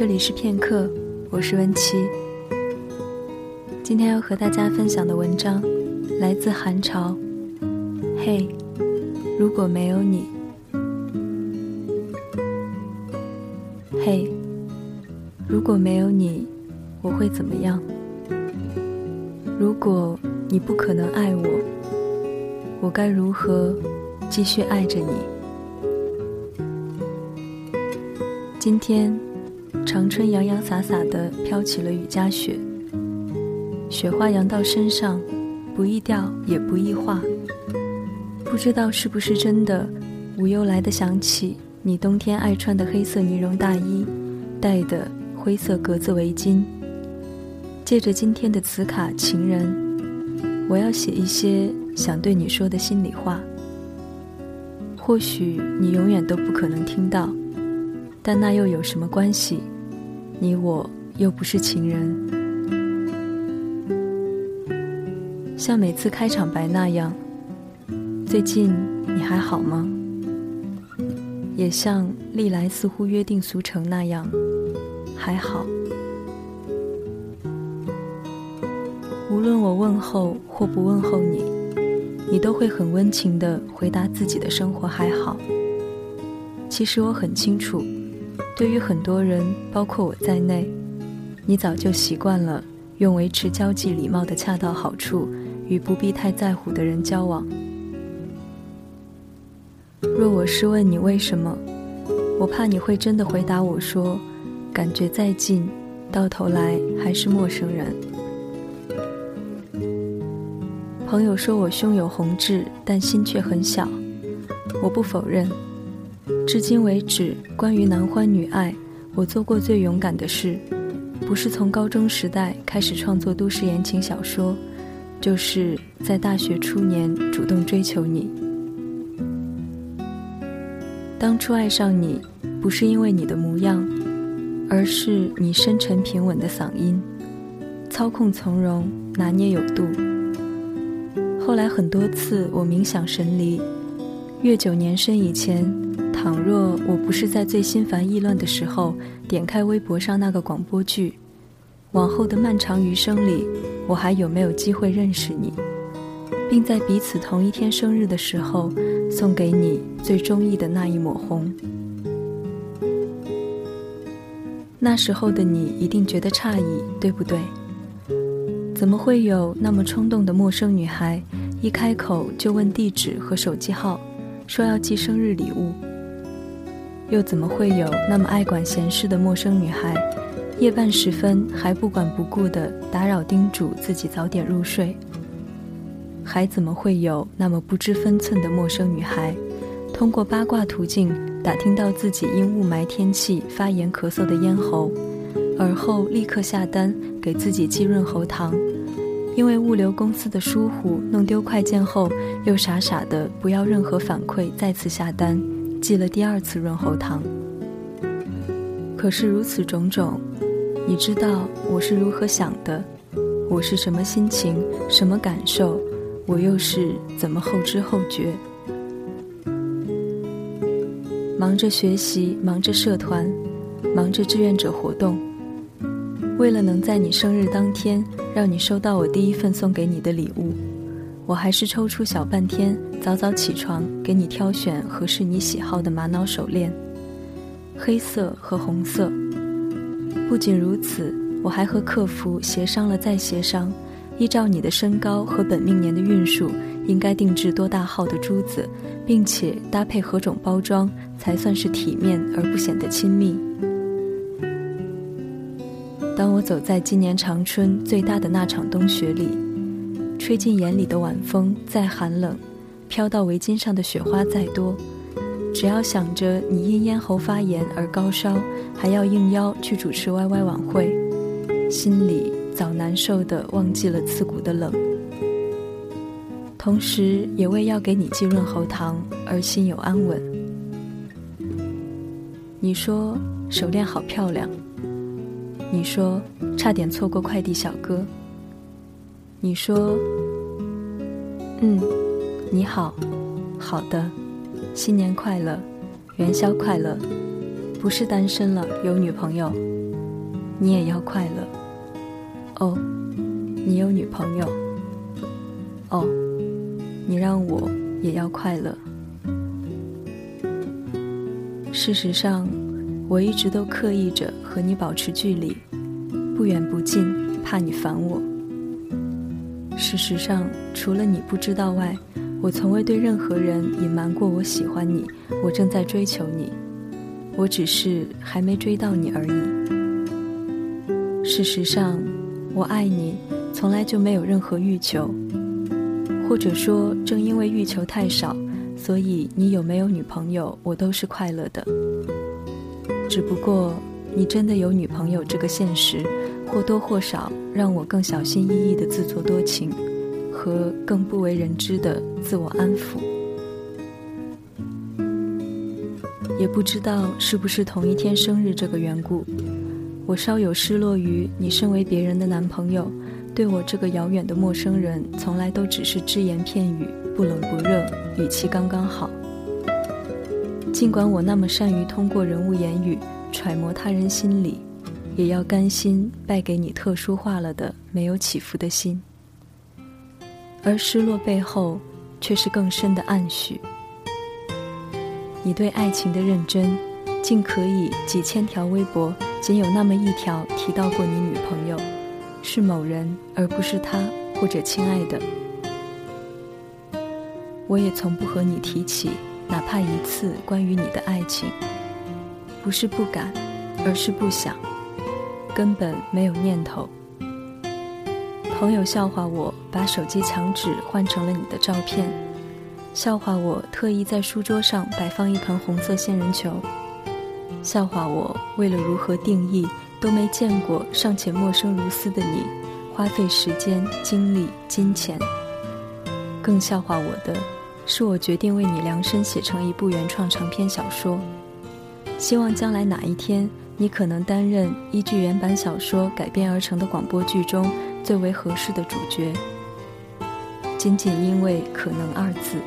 这里是片刻，我是温七。今天要和大家分享的文章来自韩潮。嘿，如果没有你，嘿，如果没有你，我会怎么样？如果你不可能爱我，我该如何继续爱着你？今天，长春洋洋洒洒的飘起了雨夹雪，雪花扬到身上，不易掉也不易化。不知道是不是真的，我又来的想起你冬天爱穿的黑色呢绒大衣，戴的灰色格子围巾。借着今天的磁卡情人，我要写一些想对你说的心里话。或许你永远都不可能听到。但那又有什么关系？你我又不是情人。像每次开场白那样，最近你还好吗？也像历来似乎约定俗成那样，还好。无论我问候或不问候你，你都会很温情地回答自己的生活还好。其实我很清楚。对于很多人，包括我在内，你早就习惯了用维持交际礼貌的恰到好处与不必太在乎的人交往。若我是问你为什么，我怕你会真的回答我说，感觉再近，到头来还是陌生人。朋友说我胸有红痣，但心却很小，我不否认。至今为止，关于男欢女爱，我做过最勇敢的事，不是从高中时代开始创作都市言情小说，就是在大学初年主动追求你。当初爱上你，不是因为你的模样，而是你深沉平稳的嗓音，操控从容，拿捏有度。后来很多次我冥想神离，月久年深以前。倘若我不是在最心烦意乱的时候点开微博上那个广播剧，往后的漫长余生里，我还有没有机会认识你，并在彼此同一天生日的时候送给你最中意的那一抹红？那时候的你一定觉得诧异，对不对？怎么会有那么冲动的陌生女孩，一开口就问地址和手机号，说要寄生日礼物？又怎么会有那么爱管闲事的陌生女孩，夜半时分还不管不顾地打扰叮嘱自己早点入睡？还怎么会有那么不知分寸的陌生女孩，通过八卦途径打听到自己因雾霾天气发炎咳嗽的咽喉，而后立刻下单给自己寄润喉糖，因为物流公司的疏忽弄丢快件后，又傻傻的不要任何反馈再次下单。寄了第二次润喉糖，可是如此种种，你知道我是如何想的，我是什么心情，什么感受，我又是怎么后知后觉？忙着学习，忙着社团，忙着志愿者活动，为了能在你生日当天让你收到我第一份送给你的礼物。我还是抽出小半天，早早起床，给你挑选合适你喜好的玛瑙手链，黑色和红色。不仅如此，我还和客服协商了再协商，依照你的身高和本命年的运数，应该定制多大号的珠子，并且搭配何种包装才算是体面而不显得亲密。当我走在今年长春最大的那场冬雪里。吹进眼里的晚风再寒冷，飘到围巾上的雪花再多，只要想着你因咽喉发炎而高烧，还要应邀去主持 YY 晚会，心里早难受的忘记了刺骨的冷。同时也为要给你寄润喉糖而心有安稳。你说手链好漂亮，你说差点错过快递小哥。你说：“嗯，你好，好的，新年快乐，元宵快乐，不是单身了，有女朋友，你也要快乐。哦，你有女朋友。哦，你让我也要快乐。事实上，我一直都刻意着和你保持距离，不远不近，怕你烦我。事实上，除了你不知道外，我从未对任何人隐瞒过我喜欢你，我正在追求你，我只是还没追到你而已。事实上，我爱你，从来就没有任何欲求，或者说，正因为欲求太少，所以你有没有女朋友，我都是快乐的。只不过，你真的有女朋友这个现实。或多或少让我更小心翼翼的自作多情，和更不为人知的自我安抚。也不知道是不是同一天生日这个缘故，我稍有失落于你身为别人的男朋友，对我这个遥远的陌生人，从来都只是只言片语，不冷不热，语气刚刚好。尽管我那么善于通过人物言语揣摩他人心理。也要甘心败给你特殊化了的没有起伏的心，而失落背后却是更深的暗许。你对爱情的认真，竟可以几千条微博仅有那么一条提到过你女朋友，是某人而不是他或者亲爱的。我也从不和你提起哪怕一次关于你的爱情，不是不敢，而是不想。根本没有念头。朋友笑话我把手机墙纸换成了你的照片，笑话我特意在书桌上摆放一盆红色仙人球，笑话我为了如何定义都没见过尚且陌生如斯的你，花费时间、精力、金钱。更笑话我的，是我决定为你量身写成一部原创长篇小说，希望将来哪一天。你可能担任依据原版小说改编而成的广播剧中最为合适的主角，仅仅因为“可能”二字。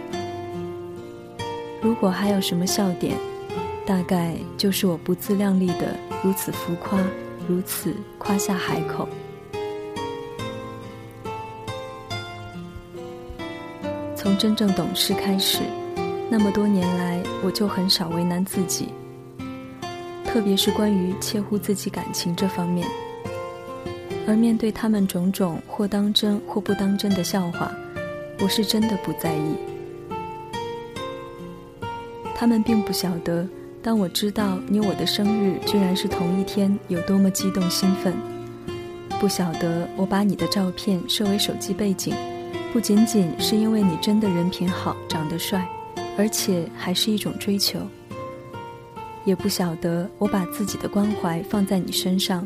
如果还有什么笑点，大概就是我不自量力的如此浮夸，如此夸下海口。从真正懂事开始，那么多年来，我就很少为难自己。特别是关于切乎自己感情这方面，而面对他们种种或当真或不当真的笑话，我是真的不在意。他们并不晓得，当我知道你我的生日居然是同一天，有多么激动兴奋；不晓得我把你的照片设为手机背景，不仅仅是因为你真的人品好、长得帅，而且还是一种追求。也不晓得我把自己的关怀放在你身上，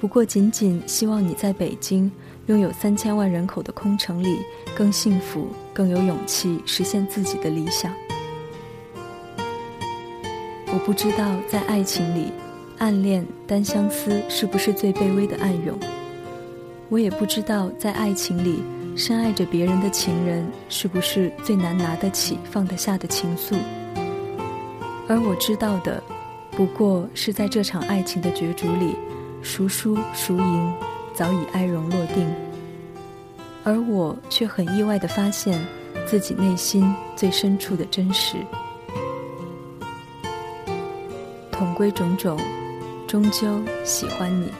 不过仅仅希望你在北京拥有三千万人口的空城里更幸福、更有勇气实现自己的理想。我不知道在爱情里，暗恋、单相思是不是最卑微的暗涌？我也不知道在爱情里，深爱着别人的情人是不是最难拿得起、放得下的情愫？而我知道的。不过是在这场爱情的角逐里，孰输孰赢，早已哀荣落定。而我却很意外地发现，自己内心最深处的真实。统归种种，终究喜欢你，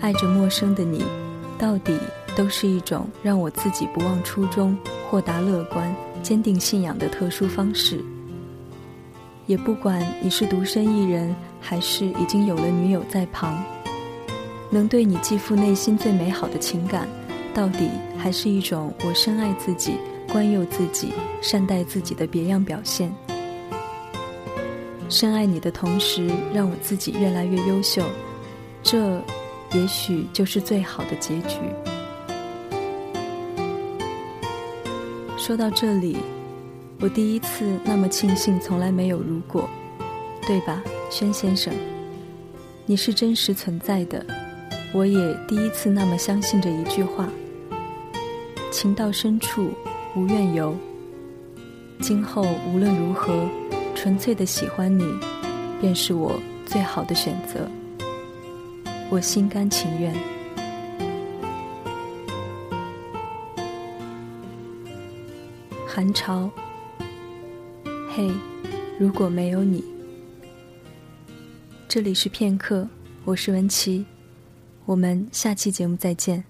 爱着陌生的你，到底都是一种让我自己不忘初衷、豁达乐观、坚定信仰的特殊方式。也不管你是独身一人，还是已经有了女友在旁，能对你寄付内心最美好的情感，到底还是一种我深爱自己、关佑自己、善待自己的别样表现。深爱你的同时，让我自己越来越优秀，这也许就是最好的结局。说到这里。我第一次那么庆幸，从来没有如果，对吧，轩先生？你是真实存在的。我也第一次那么相信着一句话：情到深处无怨尤。今后无论如何，纯粹的喜欢你，便是我最好的选择。我心甘情愿。寒潮，嘿，如果没有你，这里是片刻，我是文琪，我们下期节目再见。